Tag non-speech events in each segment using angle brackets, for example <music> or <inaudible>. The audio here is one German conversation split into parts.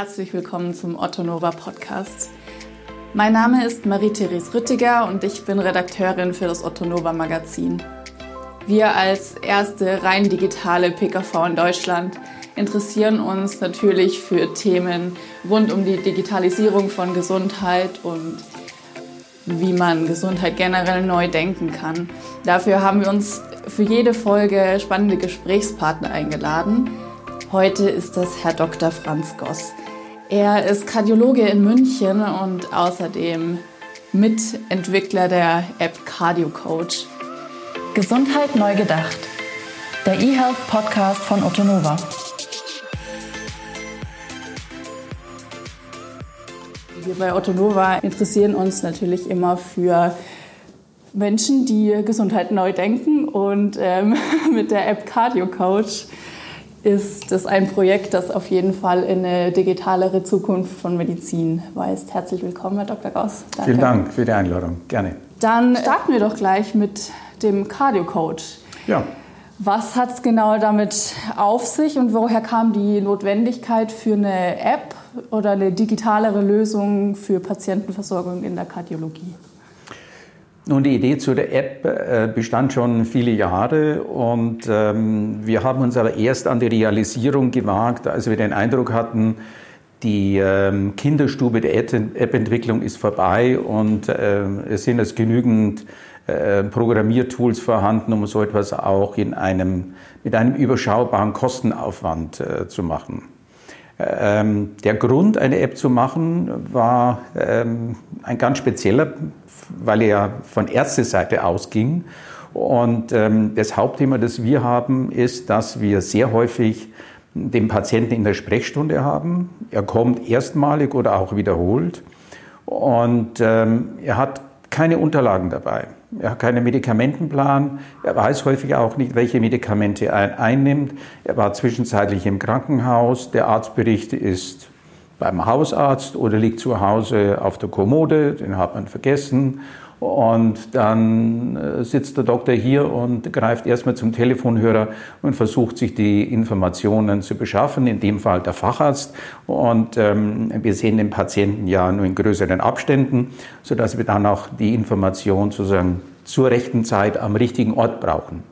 Herzlich willkommen zum Otto Nova Podcast. Mein Name ist Marie-Therese Rüttiger und ich bin Redakteurin für das Otto Nova Magazin. Wir als erste rein digitale PKV in Deutschland interessieren uns natürlich für Themen rund um die Digitalisierung von Gesundheit und wie man Gesundheit generell neu denken kann. Dafür haben wir uns für jede Folge spannende Gesprächspartner eingeladen. Heute ist das Herr Dr. Franz Goss. Er ist Kardiologe in München und außerdem Mitentwickler der App Cardio Coach. Gesundheit neu gedacht. Der eHealth Podcast von Otto Nova. Wir bei Otto Nova interessieren uns natürlich immer für Menschen, die Gesundheit neu denken. Und ähm, <laughs> mit der App Cardio Coach ist das ein Projekt, das auf jeden Fall in eine digitalere Zukunft von Medizin weist. Herzlich willkommen, Herr Dr. Gauss. Danke. Vielen Dank für die Einladung. Gerne. Dann starten wir doch gleich mit dem Cardio Coach. Ja. Was hat es genau damit auf sich und woher kam die Notwendigkeit für eine App oder eine digitalere Lösung für Patientenversorgung in der Kardiologie? Nun, die Idee zu der App äh, bestand schon viele Jahre und ähm, wir haben uns aber erst an die Realisierung gewagt, als wir den Eindruck hatten, die ähm, Kinderstube der App-Entwicklung ist vorbei und äh, es sind es genügend äh, Programmiertools vorhanden, um so etwas auch in einem, mit einem überschaubaren Kostenaufwand zu machen. Ähm, der Grund, eine App zu machen, war ähm, ein ganz spezieller, weil er von Ärzteseite ausging. Und ähm, das Hauptthema, das wir haben, ist, dass wir sehr häufig den Patienten in der Sprechstunde haben. Er kommt erstmalig oder auch wiederholt und ähm, er hat keine Unterlagen dabei. Er hat keinen Medikamentenplan. Er weiß häufig auch nicht, welche Medikamente er einnimmt. Er war zwischenzeitlich im Krankenhaus. Der Arztbericht ist beim Hausarzt oder liegt zu Hause auf der Kommode. Den hat man vergessen. Und dann äh, sitzt der Doktor hier und greift erstmal zum Telefonhörer und versucht sich die Informationen zu beschaffen, in dem Fall der Facharzt. Und ähm, wir sehen den Patienten ja nur in größeren Abständen, sodass wir dann auch die Information sozusagen zur rechten Zeit am richtigen Ort brauchen.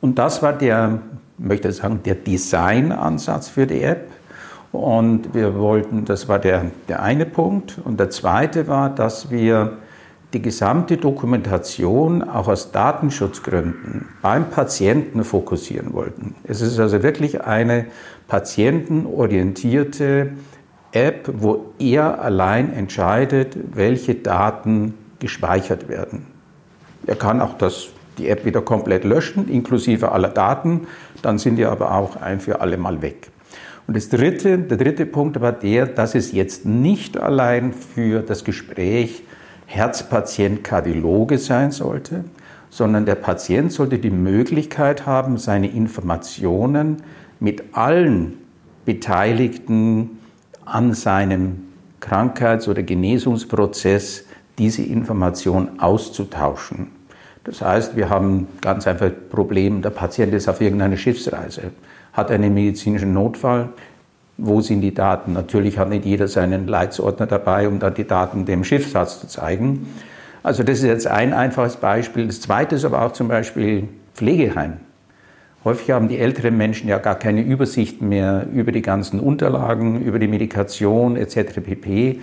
Und das war der, möchte ich sagen, der Designansatz für die App. Und wir wollten, das war der, der eine Punkt. Und der zweite war, dass wir die gesamte Dokumentation auch aus Datenschutzgründen beim Patienten fokussieren wollten. Es ist also wirklich eine patientenorientierte App, wo er allein entscheidet, welche Daten gespeichert werden. Er kann auch das, die App wieder komplett löschen, inklusive aller Daten, dann sind die aber auch ein für alle Mal weg. Und das dritte, der dritte Punkt war der, dass es jetzt nicht allein für das Gespräch Herzpatient Kardiologe sein sollte, sondern der Patient sollte die Möglichkeit haben, seine Informationen mit allen Beteiligten an seinem Krankheits- oder Genesungsprozess diese Information auszutauschen. Das heißt, wir haben ganz einfach ein Problem, der Patient ist auf irgendeiner Schiffsreise, hat einen medizinischen Notfall, wo sind die Daten? Natürlich hat nicht jeder seinen Leitsordner dabei, um dann die Daten dem Schiffsarzt zu zeigen. Also das ist jetzt ein einfaches Beispiel. Das zweite ist aber auch zum Beispiel Pflegeheim. Häufig haben die älteren Menschen ja gar keine Übersicht mehr über die ganzen Unterlagen, über die Medikation etc. pp.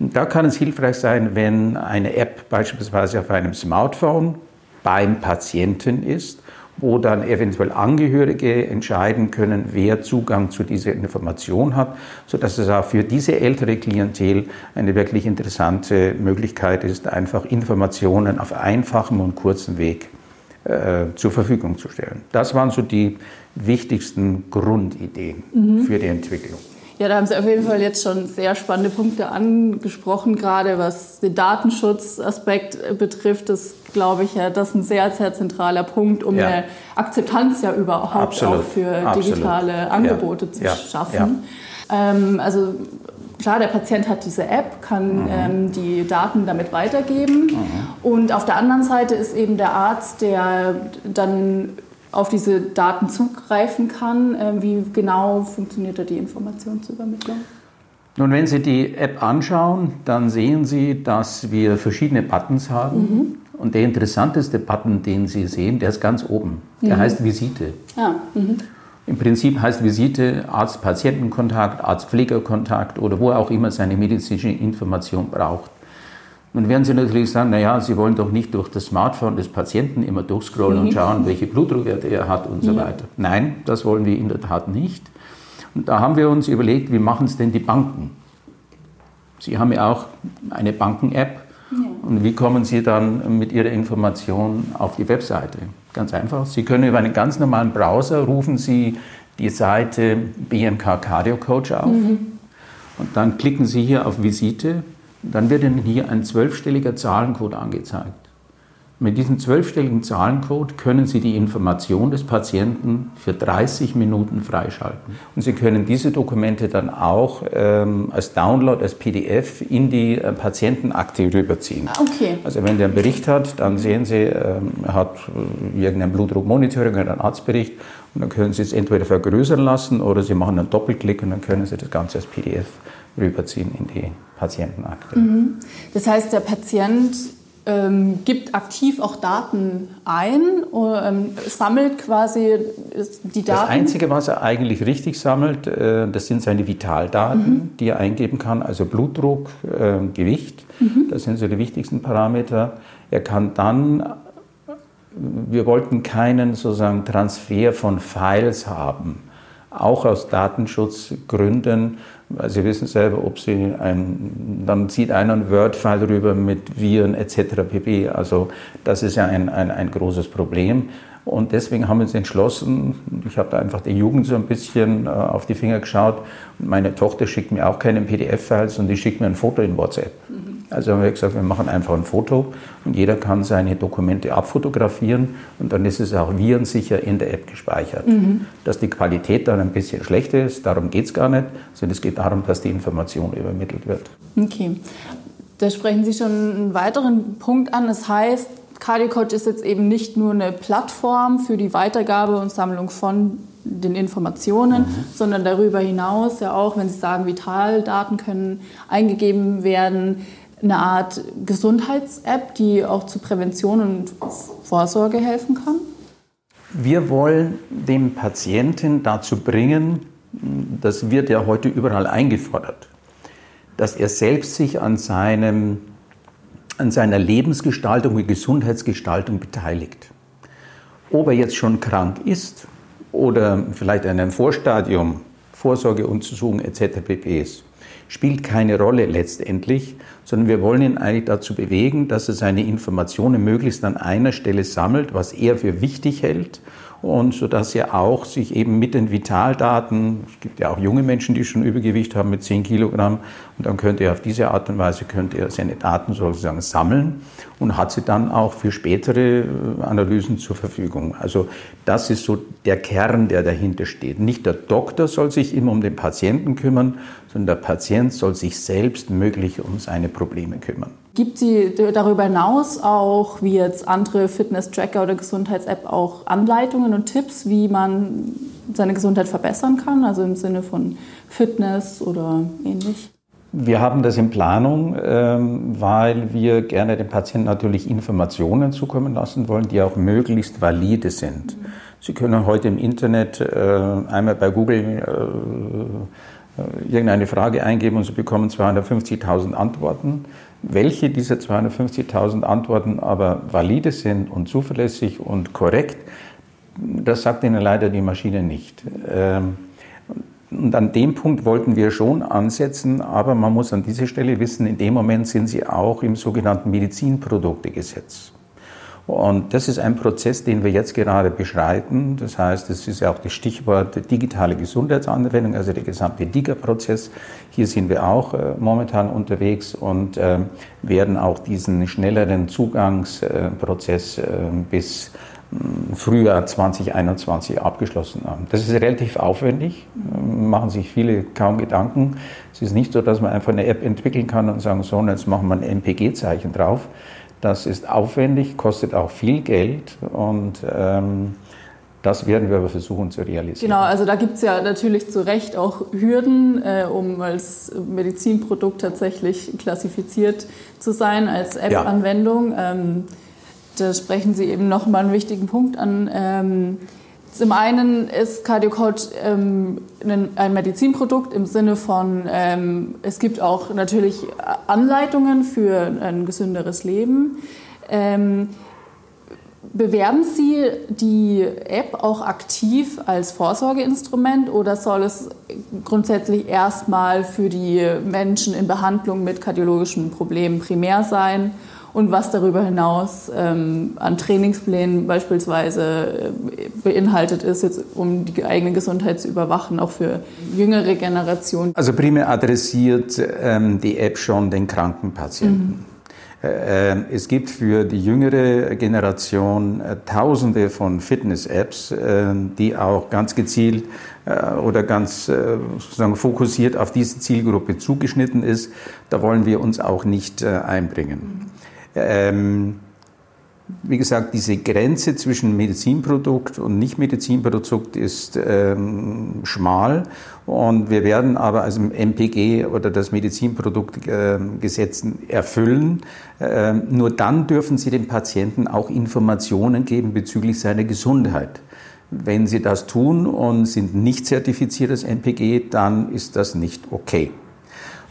Da kann es hilfreich sein, wenn eine App beispielsweise auf einem Smartphone beim Patienten ist wo dann eventuell Angehörige entscheiden können, wer Zugang zu dieser Information hat, sodass es auch für diese ältere Klientel eine wirklich interessante Möglichkeit ist, einfach Informationen auf einfachem und kurzem Weg äh, zur Verfügung zu stellen. Das waren so die wichtigsten Grundideen mhm. für die Entwicklung. Ja, da haben Sie auf jeden Fall jetzt schon sehr spannende Punkte angesprochen, gerade was den Datenschutzaspekt betrifft. Das glaube ich ja, das ist ein sehr, sehr zentraler Punkt, um ja. eine Akzeptanz ja überhaupt Absolut. auch für Absolut. digitale Angebote ja. zu ja. schaffen. Ähm, also klar, der Patient hat diese App, kann mhm. ähm, die Daten damit weitergeben. Mhm. Und auf der anderen Seite ist eben der Arzt, der dann auf diese Daten zugreifen kann. Ähm, wie genau funktioniert da die Informationsübermittlung? Nun, wenn Sie die App anschauen, dann sehen Sie, dass wir verschiedene Buttons haben. Mhm. Und der interessanteste Button, den Sie sehen, der ist ganz oben. Der mhm. heißt Visite. Ja. Mhm. Im Prinzip heißt Visite Arzt-Patienten-Kontakt, Arzt-Pfleger-Kontakt oder wo auch immer seine medizinische Information braucht. Nun werden Sie natürlich sagen, naja, Sie wollen doch nicht durch das Smartphone des Patienten immer durchscrollen mhm. und schauen, welche Blutdruckwerte er hat und so weiter. Nein, das wollen wir in der Tat nicht. Und da haben wir uns überlegt, wie machen es denn die Banken? Sie haben ja auch eine Banken-App. Ja. Und wie kommen Sie dann mit Ihrer Information auf die Webseite? Ganz einfach. Sie können über einen ganz normalen Browser rufen Sie die Seite BMK Cardio Coach auf. Mhm. Und dann klicken Sie hier auf Visite dann wird Ihnen hier ein zwölfstelliger Zahlencode angezeigt. Mit diesem zwölfstelligen Zahlencode können Sie die Information des Patienten für 30 Minuten freischalten. Und Sie können diese Dokumente dann auch ähm, als Download, als PDF in die äh, Patientenakte rüberziehen. Ah, okay. Also wenn der einen Bericht hat, dann sehen Sie, ähm, er hat äh, irgendein Blutdruckmonitoring oder einen Arztbericht und dann können Sie es entweder vergrößern lassen oder Sie machen einen Doppelklick und dann können Sie das Ganze als PDF rüberziehen in die Patientenakte. Mhm. Das heißt, der Patient ähm, gibt aktiv auch Daten ein, oder, ähm, sammelt quasi die Daten. Das Einzige, was er eigentlich richtig sammelt, äh, das sind seine Vitaldaten, mhm. die er eingeben kann, also Blutdruck, äh, Gewicht, mhm. das sind so die wichtigsten Parameter. Er kann dann, wir wollten keinen sozusagen Transfer von Files haben, auch aus Datenschutzgründen Sie wissen selber, ob Sie ein, dann zieht einer ein Word-File rüber mit Viren etc. pp. Also das ist ja ein, ein, ein großes Problem. Und deswegen haben wir uns entschlossen, ich habe da einfach der Jugend so ein bisschen äh, auf die Finger geschaut. Meine Tochter schickt mir auch keine PDF-Files und die schickt mir ein Foto in WhatsApp. Mhm. Also haben wir gesagt, wir machen einfach ein Foto und jeder kann seine Dokumente abfotografieren und dann ist es auch virensicher in der App gespeichert. Mhm. Dass die Qualität dann ein bisschen schlechter ist, darum geht es gar nicht, sondern es geht darum, dass die Information übermittelt wird. Okay. Da sprechen Sie schon einen weiteren Punkt an. Das heißt, Cardiocoach ist jetzt eben nicht nur eine Plattform für die Weitergabe und Sammlung von den Informationen, mhm. sondern darüber hinaus ja auch, wenn Sie sagen, Vitaldaten können eingegeben werden, eine Art Gesundheits-App, die auch zur Prävention und Vorsorge helfen kann? Wir wollen den Patienten dazu bringen, das wird ja heute überall eingefordert, dass er selbst sich an, seinem, an seiner Lebensgestaltung und Gesundheitsgestaltung beteiligt. Ob er jetzt schon krank ist oder vielleicht in einem Vorstadium Vorsorgeuntersuchung etc. pp. ist spielt keine Rolle letztendlich, sondern wir wollen ihn eigentlich dazu bewegen, dass er seine Informationen möglichst an einer Stelle sammelt, was er für wichtig hält und so dass er auch sich eben mit den Vitaldaten, es gibt ja auch junge Menschen, die schon Übergewicht haben mit 10 Kilogramm, und dann könnte er auf diese Art und Weise könnte er seine Daten sozusagen sammeln und hat sie dann auch für spätere äh, Analysen zur Verfügung. Also das ist so der Kern, der dahinter steht. Nicht der Doktor soll sich immer um den Patienten kümmern, sondern der Patient soll sich selbst möglich um seine Probleme kümmern. Gibt sie darüber hinaus auch, wie jetzt andere Fitness-Tracker oder Gesundheits-App, auch Anleitungen und Tipps, wie man seine Gesundheit verbessern kann, also im Sinne von Fitness oder ähnlich? Wir haben das in Planung, ähm, weil wir gerne den Patienten natürlich Informationen zukommen lassen wollen, die auch möglichst valide sind. Mhm. Sie können heute im Internet äh, einmal bei Google äh, irgendeine Frage eingeben und Sie bekommen 250.000 Antworten. Welche dieser 250.000 Antworten aber valide sind und zuverlässig und korrekt, das sagt Ihnen leider die Maschine nicht. Ähm, und an dem Punkt wollten wir schon ansetzen, aber man muss an dieser Stelle wissen, in dem Moment sind Sie auch im sogenannten Medizinproduktegesetz. Und das ist ein Prozess, den wir jetzt gerade beschreiten. Das heißt, es ist ja auch das Stichwort digitale Gesundheitsanwendung, also der gesamte DIGA-Prozess. Hier sind wir auch äh, momentan unterwegs und äh, werden auch diesen schnelleren Zugangsprozess äh, bis hm, Frühjahr 2021 abgeschlossen haben. Das ist relativ aufwendig, machen sich viele kaum Gedanken. Es ist nicht so, dass man einfach eine App entwickeln kann und sagen, so, jetzt machen wir ein MPG-Zeichen drauf. Das ist aufwendig, kostet auch viel Geld und ähm, Das werden wir aber versuchen zu realisieren. Genau, also da gibt es ja natürlich zu Recht auch Hürden, äh, um als Medizinprodukt tatsächlich klassifiziert zu sein, als App-Anwendung. Ja. Ähm, da sprechen Sie eben nochmal einen wichtigen Punkt an. Ähm, zum einen ist CardioCode ähm, ein Medizinprodukt im Sinne von, ähm, es gibt auch natürlich Anleitungen für ein gesünderes Leben. Ähm, bewerben Sie die App auch aktiv als Vorsorgeinstrument oder soll es grundsätzlich erstmal für die Menschen in Behandlung mit kardiologischen Problemen primär sein? Und was darüber hinaus ähm, an Trainingsplänen beispielsweise äh, beinhaltet ist, jetzt, um die eigene Gesundheit zu überwachen, auch für jüngere Generationen. Also primär adressiert ähm, die App schon den kranken Patienten. Mhm. Äh, es gibt für die jüngere Generation äh, tausende von Fitness-Apps, die auch ganz gezielt oder ganz sozusagen fokussiert auf diese Zielgruppe zugeschnitten ist. Da wollen wir uns auch nicht einbringen. Ähm, wie gesagt, diese Grenze zwischen Medizinprodukt und Nicht-Medizinprodukt ist ähm, schmal und wir werden aber also MPG oder das Medizinproduktgesetz äh, erfüllen. Ähm, nur dann dürfen Sie dem Patienten auch Informationen geben bezüglich seiner Gesundheit. Wenn Sie das tun und sind nicht zertifiziertes MPG, dann ist das nicht okay.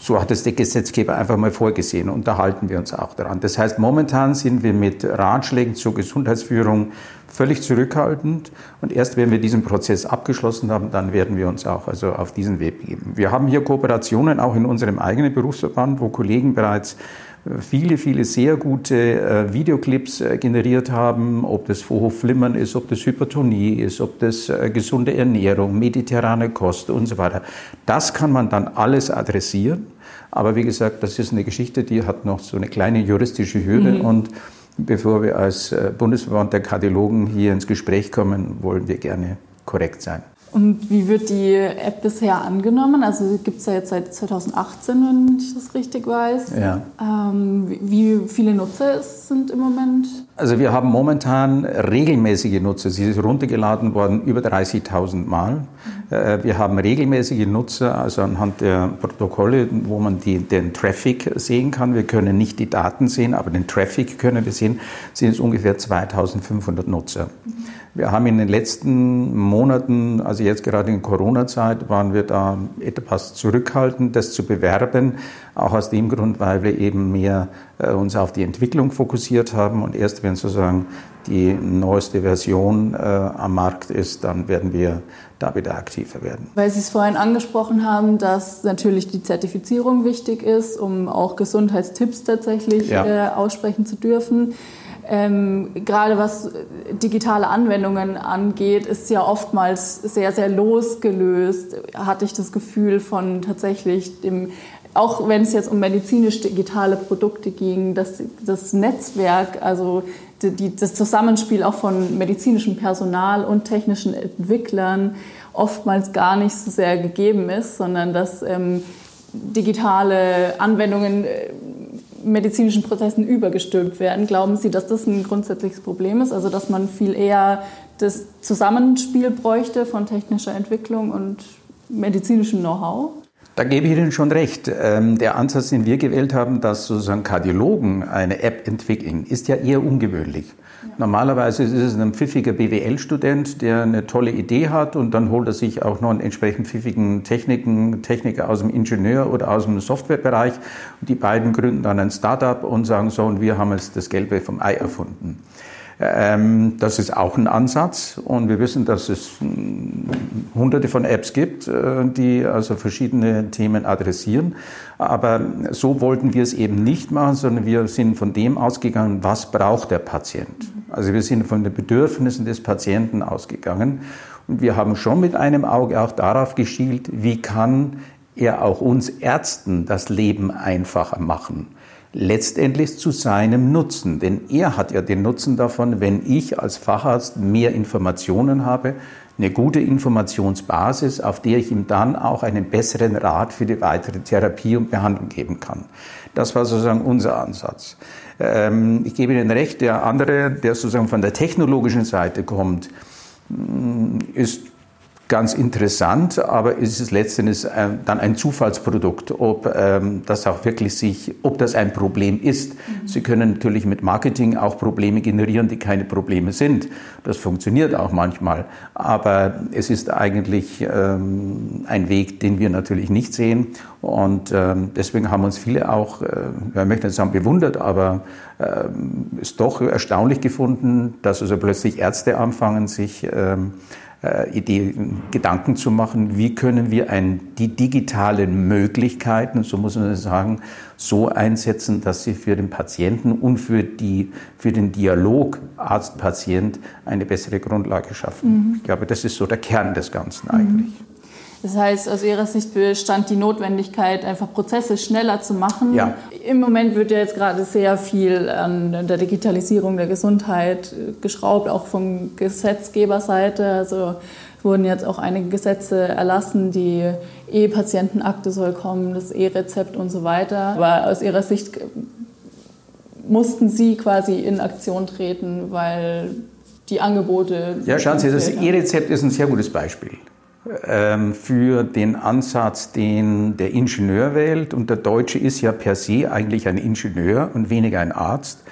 So hat es der Gesetzgeber einfach mal vorgesehen und da halten wir uns auch daran. Das heißt, momentan sind wir mit Ratschlägen zur Gesundheitsführung völlig zurückhaltend und erst wenn wir diesen Prozess abgeschlossen haben, dann werden wir uns auch also auf diesen Weg begeben. Wir haben hier Kooperationen auch in unserem eigenen Berufsverband, wo Kollegen bereits viele, viele sehr gute äh, Videoclips äh, generiert haben, ob das Vorhofflimmern ist, ob das Hypertonie ist, ob das äh, gesunde Ernährung, mediterrane Kost und so weiter. Das kann man dann alles adressieren. Aber wie gesagt, das ist eine Geschichte, die hat noch so eine kleine juristische Hürde mhm. und bevor wir als Bundesverband der Kardiologen hier ins Gespräch kommen, wollen wir gerne korrekt sein. Und wie wird die App bisher angenommen? Also gibt es ja jetzt seit 2018, wenn ich das richtig weiß. Ja. Ähm, wie viele Nutzer es sind im Moment? Also wir haben momentan regelmäßige Nutzer. Sie ist runtergeladen worden über 30.000 Mal. Mhm. Äh, wir haben regelmäßige Nutzer, also anhand der Protokolle, wo man die, den Traffic sehen kann. Wir können nicht die Daten sehen, aber den Traffic können wir sehen. Sind es ungefähr 2.500 Nutzer. Mhm. Wir haben in den letzten Monaten, also jetzt gerade in Corona-Zeit, waren wir da etwas zurückhaltend, das zu bewerben. Auch aus dem Grund, weil wir eben mehr äh, uns auf die Entwicklung fokussiert haben. Und erst wenn sozusagen die neueste Version äh, am Markt ist, dann werden wir da wieder aktiver werden. Weil Sie es vorhin angesprochen haben, dass natürlich die Zertifizierung wichtig ist, um auch Gesundheitstipps tatsächlich ja. äh, aussprechen zu dürfen. Ähm, gerade was digitale Anwendungen angeht, ist ja oftmals sehr, sehr losgelöst, hatte ich das Gefühl von tatsächlich dem, auch wenn es jetzt um medizinisch-digitale Produkte ging, dass das Netzwerk, also die, das Zusammenspiel auch von medizinischem Personal und technischen Entwicklern oftmals gar nicht so sehr gegeben ist, sondern dass ähm, digitale Anwendungen äh, medizinischen Prozessen übergestülpt werden. Glauben Sie, dass das ein grundsätzliches Problem ist? Also dass man viel eher das Zusammenspiel bräuchte von technischer Entwicklung und medizinischem Know-how? Da gebe ich Ihnen schon recht. Ähm, der Ansatz, den wir gewählt haben, dass sozusagen Kardiologen eine App entwickeln, ist ja eher ungewöhnlich. Normalerweise ist es ein pfiffiger BWL-Student, der eine tolle Idee hat und dann holt er sich auch noch einen entsprechend pfiffigen Techniken, Techniker aus dem Ingenieur oder aus dem Softwarebereich. Und die beiden gründen dann ein Startup und sagen so, und wir haben jetzt das Gelbe vom Ei erfunden. Ähm, das ist auch ein Ansatz und wir wissen, dass es hm, hunderte von Apps gibt, äh, die also verschiedene Themen adressieren. Aber so wollten wir es eben nicht machen, sondern wir sind von dem ausgegangen, was braucht der Patient. Also wir sind von den Bedürfnissen des Patienten ausgegangen und wir haben schon mit einem Auge auch darauf geschielt, wie kann er auch uns Ärzten das Leben einfacher machen letztendlich zu seinem Nutzen. Denn er hat ja den Nutzen davon, wenn ich als Facharzt mehr Informationen habe, eine gute Informationsbasis, auf der ich ihm dann auch einen besseren Rat für die weitere Therapie und Behandlung geben kann. Das war sozusagen unser Ansatz. Ähm, ich gebe Ihnen recht, der andere, der sozusagen von der technologischen Seite kommt, ist ganz interessant, aber es ist letztendlich äh, dann ein Zufallsprodukt, ob ähm, das auch wirklich sich, ob das ein Problem ist. Mhm. Sie können natürlich mit Marketing auch Probleme generieren, die keine Probleme sind. Das funktioniert auch manchmal, aber es ist eigentlich ähm, ein Weg, den wir natürlich nicht sehen und ähm, deswegen haben uns viele auch, äh, ich möchte nicht sagen bewundert, aber ist doch erstaunlich gefunden, dass also plötzlich Ärzte anfangen, sich äh, Idee, Gedanken zu machen, wie können wir ein, die digitalen Möglichkeiten, so muss man sagen, so einsetzen, dass sie für den Patienten und für, die, für den Dialog Arzt-Patient eine bessere Grundlage schaffen. Mhm. Ich glaube, das ist so der Kern des Ganzen eigentlich. Mhm. Das heißt, aus Ihrer Sicht bestand die Notwendigkeit, einfach Prozesse schneller zu machen. Ja. Im Moment wird ja jetzt gerade sehr viel an der Digitalisierung der Gesundheit geschraubt, auch von Gesetzgeberseite. Also wurden jetzt auch einige Gesetze erlassen, die E-Patientenakte soll kommen, das E-Rezept und so weiter. Aber aus Ihrer Sicht mussten Sie quasi in Aktion treten, weil die Angebote. Ja, schauen Sie, das E-Rezept ist ein sehr gutes Beispiel. Ähm, für den Ansatz, den der Ingenieur wählt. Und der Deutsche ist ja per se eigentlich ein Ingenieur und weniger ein Arzt.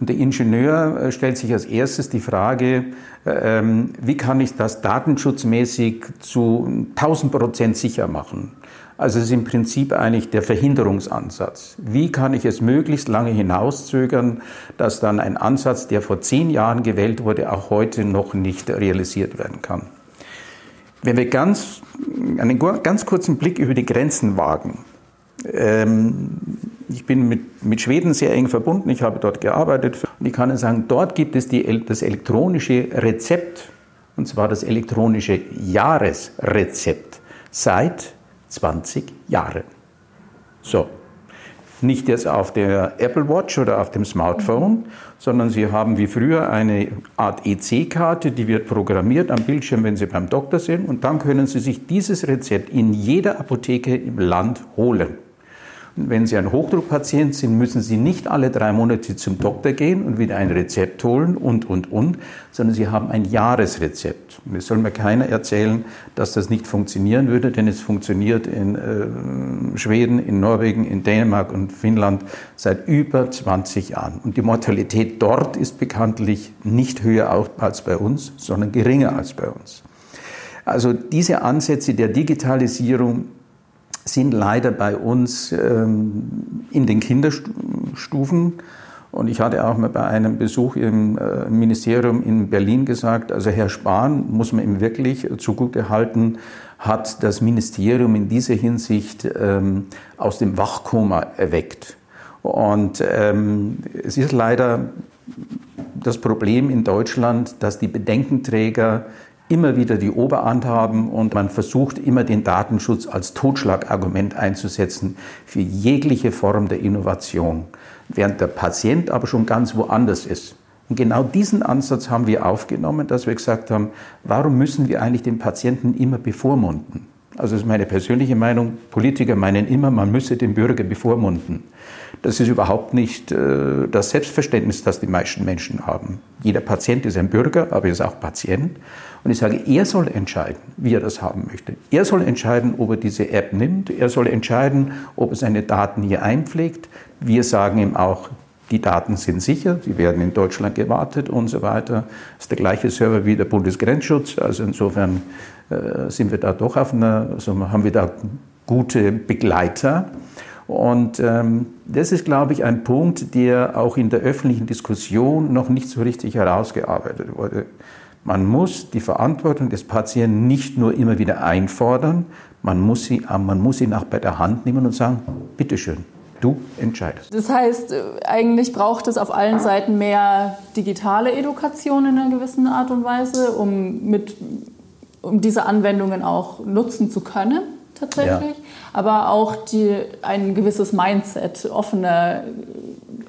Und der Ingenieur äh, stellt sich als erstes die Frage, ähm, wie kann ich das datenschutzmäßig zu 1000 Prozent sicher machen? Also es ist im Prinzip eigentlich der Verhinderungsansatz. Wie kann ich es möglichst lange hinauszögern, dass dann ein Ansatz, der vor zehn Jahren gewählt wurde, auch heute noch nicht realisiert werden kann? Wenn wir ganz, einen ganz kurzen Blick über die Grenzen wagen. Ähm, ich bin mit, mit Schweden sehr eng verbunden, ich habe dort gearbeitet und ich kann Ihnen sagen, dort gibt es die, das elektronische Rezept, und zwar das elektronische Jahresrezept, seit 20 Jahren. So, nicht jetzt auf der Apple Watch oder auf dem Smartphone, sondern Sie haben wie früher eine Art EC-Karte, die wird programmiert am Bildschirm, wenn Sie beim Doktor sind. Und dann können Sie sich dieses Rezept in jeder Apotheke im Land holen. Wenn Sie ein Hochdruckpatient sind, müssen Sie nicht alle drei Monate zum Doktor gehen und wieder ein Rezept holen und, und, und, sondern Sie haben ein Jahresrezept. Und es soll mir keiner erzählen, dass das nicht funktionieren würde, denn es funktioniert in äh, Schweden, in Norwegen, in Dänemark und Finnland seit über 20 Jahren. Und die Mortalität dort ist bekanntlich nicht höher als bei uns, sondern geringer als bei uns. Also diese Ansätze der Digitalisierung sind leider bei uns ähm, in den Kinderstufen. Und ich hatte auch mal bei einem Besuch im äh, Ministerium in Berlin gesagt, also Herr Spahn muss man ihm wirklich zugute halten, hat das Ministerium in dieser Hinsicht ähm, aus dem Wachkoma erweckt. Und ähm, es ist leider das Problem in Deutschland, dass die Bedenkenträger immer wieder die Oberhand haben und man versucht immer den Datenschutz als Totschlagargument einzusetzen für jegliche Form der Innovation, während der Patient aber schon ganz woanders ist. Und genau diesen Ansatz haben wir aufgenommen, dass wir gesagt haben, warum müssen wir eigentlich den Patienten immer bevormunden? Also das ist meine persönliche Meinung. Politiker meinen immer, man müsse den Bürger bevormunden. Das ist überhaupt nicht äh, das Selbstverständnis, das die meisten Menschen haben. Jeder Patient ist ein Bürger, aber er ist auch Patient. Und ich sage, er soll entscheiden, wie er das haben möchte. Er soll entscheiden, ob er diese App nimmt. Er soll entscheiden, ob er seine Daten hier einpflegt. Wir sagen ihm auch, die Daten sind sicher, sie werden in Deutschland gewartet und so weiter. Das ist der gleiche Server wie der Bundesgrenzschutz. Also insofern sind wir da doch auf einer, also haben wir da gute Begleiter. Und ähm, das ist, glaube ich, ein Punkt, der auch in der öffentlichen Diskussion noch nicht so richtig herausgearbeitet wurde. Man muss die Verantwortung des Patienten nicht nur immer wieder einfordern, man muss, sie, man muss ihn auch bei der Hand nehmen und sagen, bitteschön, du entscheidest. Das heißt, äh, eigentlich braucht es auf allen Seiten mehr digitale Education in einer gewissen Art und Weise, um, mit, um diese Anwendungen auch nutzen zu können tatsächlich, ja. aber auch die, ein gewisses Mindset, offener,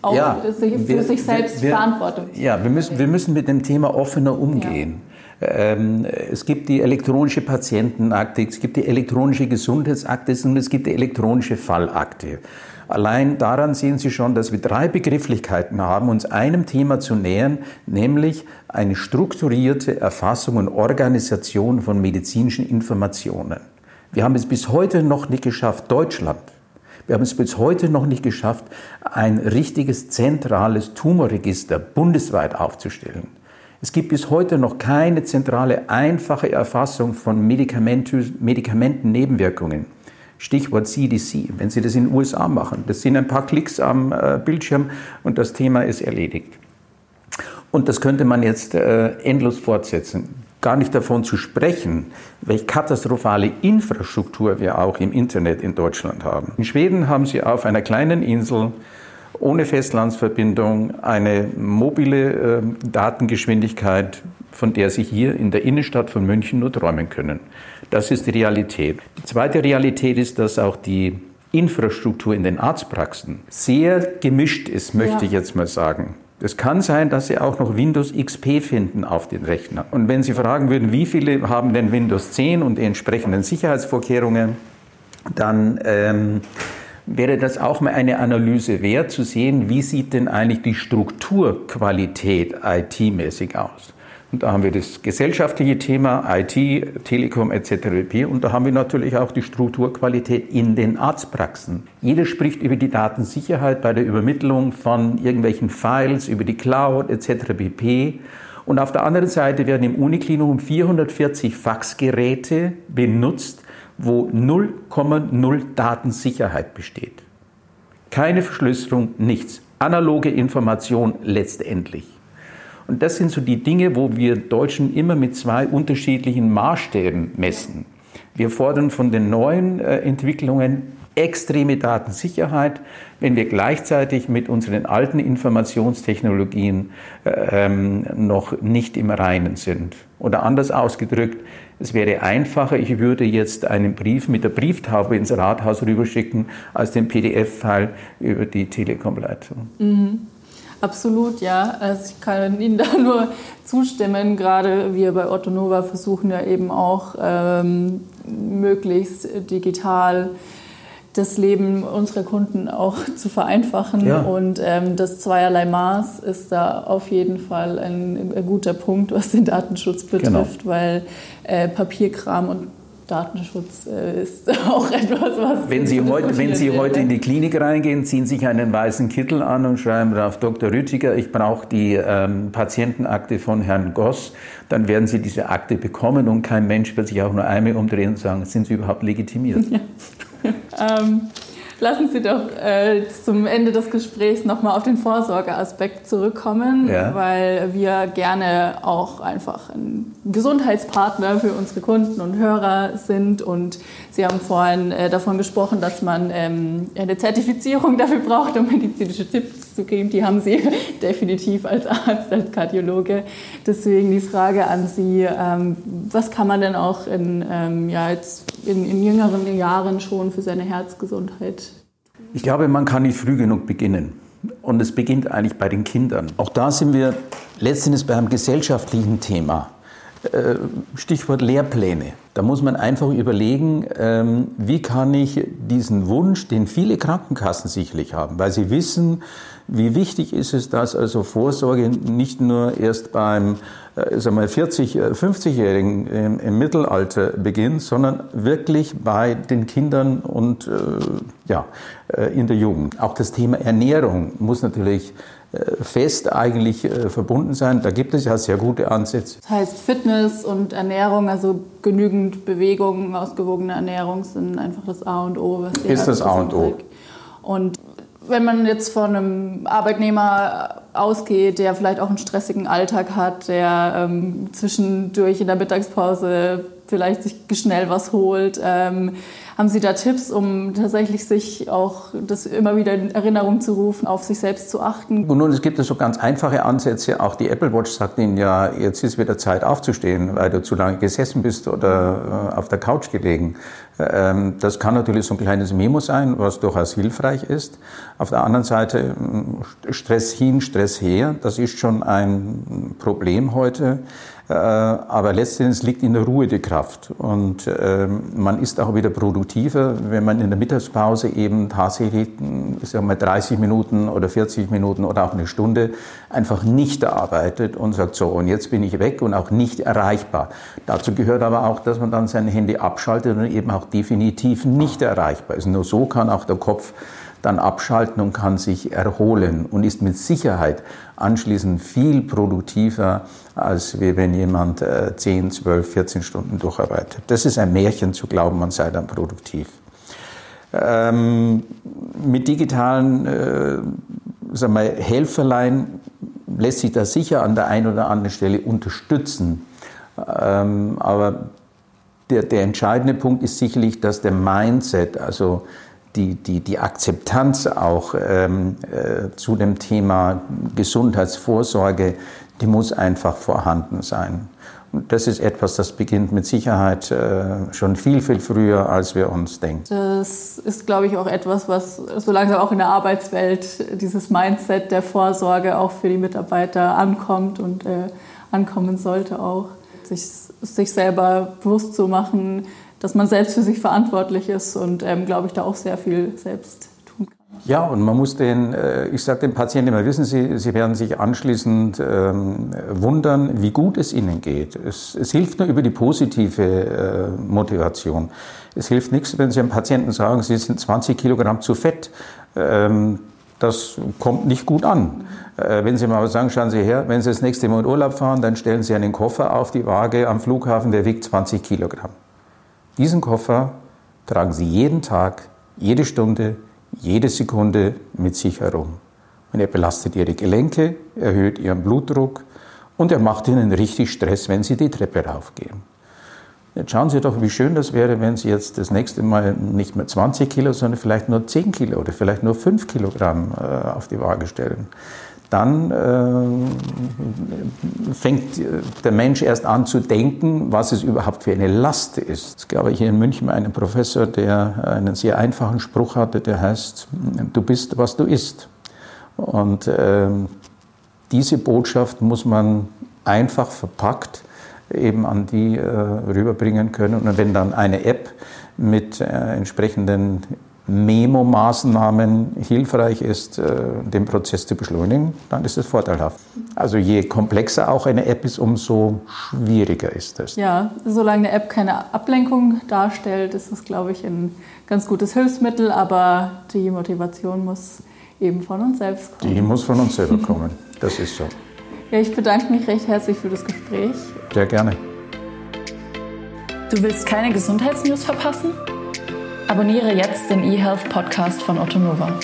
auch ja, für wir, sich selbst wir, Verantwortung. Ja, wir müssen, wir müssen mit dem Thema offener umgehen. Ja. Ähm, es gibt die elektronische Patientenakte, es gibt die elektronische Gesundheitsakte und es gibt die elektronische Fallakte. Allein daran sehen Sie schon, dass wir drei Begrifflichkeiten haben, uns einem Thema zu nähern, nämlich eine strukturierte Erfassung und Organisation von medizinischen Informationen. Wir haben es bis heute noch nicht geschafft, Deutschland, wir haben es bis heute noch nicht geschafft, ein richtiges zentrales Tumorregister bundesweit aufzustellen. Es gibt bis heute noch keine zentrale, einfache Erfassung von Medikamentennebenwirkungen. Stichwort CDC, wenn Sie das in den USA machen. Das sind ein paar Klicks am äh, Bildschirm und das Thema ist erledigt. Und das könnte man jetzt äh, endlos fortsetzen. Gar nicht davon zu sprechen, welche katastrophale Infrastruktur wir auch im Internet in Deutschland haben. In Schweden haben Sie auf einer kleinen Insel ohne Festlandsverbindung eine mobile äh, Datengeschwindigkeit, von der Sie hier in der Innenstadt von München nur träumen können. Das ist die Realität. Die zweite Realität ist, dass auch die Infrastruktur in den Arztpraxen sehr gemischt ist, möchte ja. ich jetzt mal sagen. Es kann sein, dass Sie auch noch Windows XP finden auf den Rechner. Und wenn Sie fragen würden, wie viele haben denn Windows 10 und die entsprechenden Sicherheitsvorkehrungen, dann ähm, wäre das auch mal eine Analyse wert, zu sehen, wie sieht denn eigentlich die Strukturqualität IT-mäßig aus. Und da haben wir das gesellschaftliche Thema, IT, Telekom etc. Und da haben wir natürlich auch die Strukturqualität in den Arztpraxen. Jeder spricht über die Datensicherheit bei der Übermittlung von irgendwelchen Files über die Cloud etc. pp. Und auf der anderen Seite werden im Uniklinikum 440 Faxgeräte benutzt, wo 0,0 Datensicherheit besteht. Keine Verschlüsselung, nichts. Analoge Information letztendlich. Und das sind so die Dinge, wo wir Deutschen immer mit zwei unterschiedlichen Maßstäben messen. Wir fordern von den neuen äh, Entwicklungen extreme Datensicherheit, wenn wir gleichzeitig mit unseren alten Informationstechnologien äh, ähm, noch nicht im Reinen sind. Oder anders ausgedrückt, es wäre einfacher, ich würde jetzt einen Brief mit der Brieftaube ins Rathaus rüberschicken, als den PDF-File über die Telekom-Leitung. Mhm. Absolut, ja. Also ich kann Ihnen da <laughs> nur zustimmen. Gerade wir bei Otto Nova versuchen ja eben auch ähm, möglichst digital das Leben unserer Kunden auch <laughs> zu vereinfachen. Ja. Und ähm, das zweierlei Maß ist da auf jeden Fall ein, ein guter Punkt, was den Datenschutz betrifft, genau. weil äh, Papierkram und Datenschutz äh, ist <laughs> auch etwas, was. Wenn Sie, heute, wenn Sie heute in die Klinik reingehen, ziehen sich einen weißen Kittel an und schreiben drauf Dr. Rüttiger, ich brauche die ähm, Patientenakte von Herrn Goss, dann werden Sie diese Akte bekommen und kein Mensch wird sich auch nur einmal umdrehen und sagen, sind Sie überhaupt legitimiert? <laughs> Ja. ähm, Lassen Sie doch äh, zum Ende des Gesprächs nochmal auf den Vorsorgeaspekt zurückkommen, ja. weil wir gerne auch einfach ein Gesundheitspartner für unsere Kunden und Hörer sind. Und Sie haben vorhin äh, davon gesprochen, dass man ähm, eine Zertifizierung dafür braucht, um medizinische Tipps zu geben. Die haben Sie <laughs> definitiv als Arzt, als Kardiologe. Deswegen die Frage an Sie, ähm, was kann man denn auch in, ähm, ja, jetzt in, in jüngeren Jahren schon für seine Herzgesundheit ich glaube, man kann nicht früh genug beginnen. Und es beginnt eigentlich bei den Kindern. Auch da sind wir letztendlich beim gesellschaftlichen Thema. Äh, Stichwort Lehrpläne. Da muss man einfach überlegen, ähm, wie kann ich diesen Wunsch, den viele Krankenkassen sicherlich haben, weil sie wissen, wie wichtig ist es, dass also Vorsorge nicht nur erst beim äh, sagen wir 40, 50-Jährigen äh, im, Mittelalter beginnt, sondern wirklich bei den Kindern und äh, ja, äh, in der Jugend. Auch das Thema Ernährung muss natürlich äh, fest eigentlich äh, verbunden sein. Da gibt es ja sehr gute Ansätze. Das heißt, Fitness und Ernährung, also genügend Bewegung, ausgewogene Ernährung sind einfach das A und O. Was ist das A und O. Und wenn man jetzt von einem Arbeitnehmer ausgeht, der vielleicht auch einen stressigen Alltag hat, der ähm, zwischendurch in der Mittagspause vielleicht sich schnell was holt, ähm, haben Sie da Tipps, um tatsächlich sich auch das immer wieder in Erinnerung zu rufen, auf sich selbst zu achten? Und nun, es gibt so ganz einfache Ansätze. Auch die Apple Watch sagt Ihnen ja, jetzt ist wieder Zeit aufzustehen, weil du zu lange gesessen bist oder äh, auf der Couch gelegen. Ähm, das kann natürlich so ein kleines Memo sein, was durchaus hilfreich ist. Auf der anderen Seite Stress hin, Stress her, das ist schon ein Problem heute. Äh, aber letztendlich liegt in der Ruhe die Kraft. Und ähm, man ist auch wieder produktiver, wenn man in der Mittagspause eben tatsächlich, ich sag mal, 30 Minuten oder 40 Minuten oder auch eine Stunde einfach nicht arbeitet und sagt, so, und jetzt bin ich weg und auch nicht erreichbar. Dazu gehört aber auch, dass man dann sein Handy abschaltet und eben auch definitiv nicht erreichbar ist. Nur so kann auch der Kopf dann abschalten und kann sich erholen und ist mit Sicherheit anschließend viel produktiver, als wenn jemand 10, 12, 14 Stunden durcharbeitet. Das ist ein Märchen zu glauben, man sei dann produktiv. Ähm, mit digitalen äh, sagen wir, Helferlein lässt sich das sicher an der einen oder anderen Stelle unterstützen. Ähm, aber der, der entscheidende Punkt ist sicherlich, dass der Mindset, also die, die, die Akzeptanz auch ähm, äh, zu dem Thema Gesundheitsvorsorge, die muss einfach vorhanden sein. Und das ist etwas, das beginnt mit Sicherheit äh, schon viel, viel früher, als wir uns denken. Das ist, glaube ich, auch etwas, was so langsam auch in der Arbeitswelt, dieses Mindset der Vorsorge auch für die Mitarbeiter ankommt und äh, ankommen sollte auch. Sich, sich selber bewusst zu machen, dass man selbst für sich verantwortlich ist und, ähm, glaube ich, da auch sehr viel selbst tun kann. Ja, und man muss den, äh, ich sage den Patienten immer, wissen Sie, Sie werden sich anschließend ähm, wundern, wie gut es Ihnen geht. Es, es hilft nur über die positive äh, Motivation. Es hilft nichts, wenn Sie einem Patienten sagen, Sie sind 20 Kilogramm zu fett. Ähm, das kommt nicht gut an. Äh, wenn Sie mal sagen, schauen Sie her, wenn Sie das nächste Mal in Urlaub fahren, dann stellen Sie einen Koffer auf die Waage am Flughafen, der wiegt 20 Kilogramm. Diesen Koffer tragen Sie jeden Tag, jede Stunde, jede Sekunde mit sich herum. Und er belastet Ihre Gelenke, erhöht Ihren Blutdruck und er macht Ihnen richtig Stress, wenn Sie die Treppe raufgehen. Jetzt schauen Sie doch, wie schön das wäre, wenn Sie jetzt das nächste Mal nicht mehr 20 Kilo, sondern vielleicht nur 10 Kilo oder vielleicht nur 5 Kilogramm äh, auf die Waage stellen dann äh, fängt der Mensch erst an zu denken, was es überhaupt für eine Last ist. Es gab hier in München einen Professor, der einen sehr einfachen Spruch hatte, der heißt, du bist, was du isst. Und äh, diese Botschaft muss man einfach verpackt eben an die äh, rüberbringen können. Und wenn dann eine App mit äh, entsprechenden Memo-Maßnahmen hilfreich ist, äh, den Prozess zu beschleunigen, dann ist es vorteilhaft. Also je komplexer auch eine App ist, umso schwieriger ist es. Ja, solange eine App keine Ablenkung darstellt, ist es, glaube ich, ein ganz gutes Hilfsmittel, aber die Motivation muss eben von uns selbst kommen. Die muss von uns selber kommen, das ist so. Ja, ich bedanke mich recht herzlich für das Gespräch. Sehr gerne. Du willst keine Gesundheitsnews verpassen? Abonniere jetzt den eHealth Podcast von Otto Nova.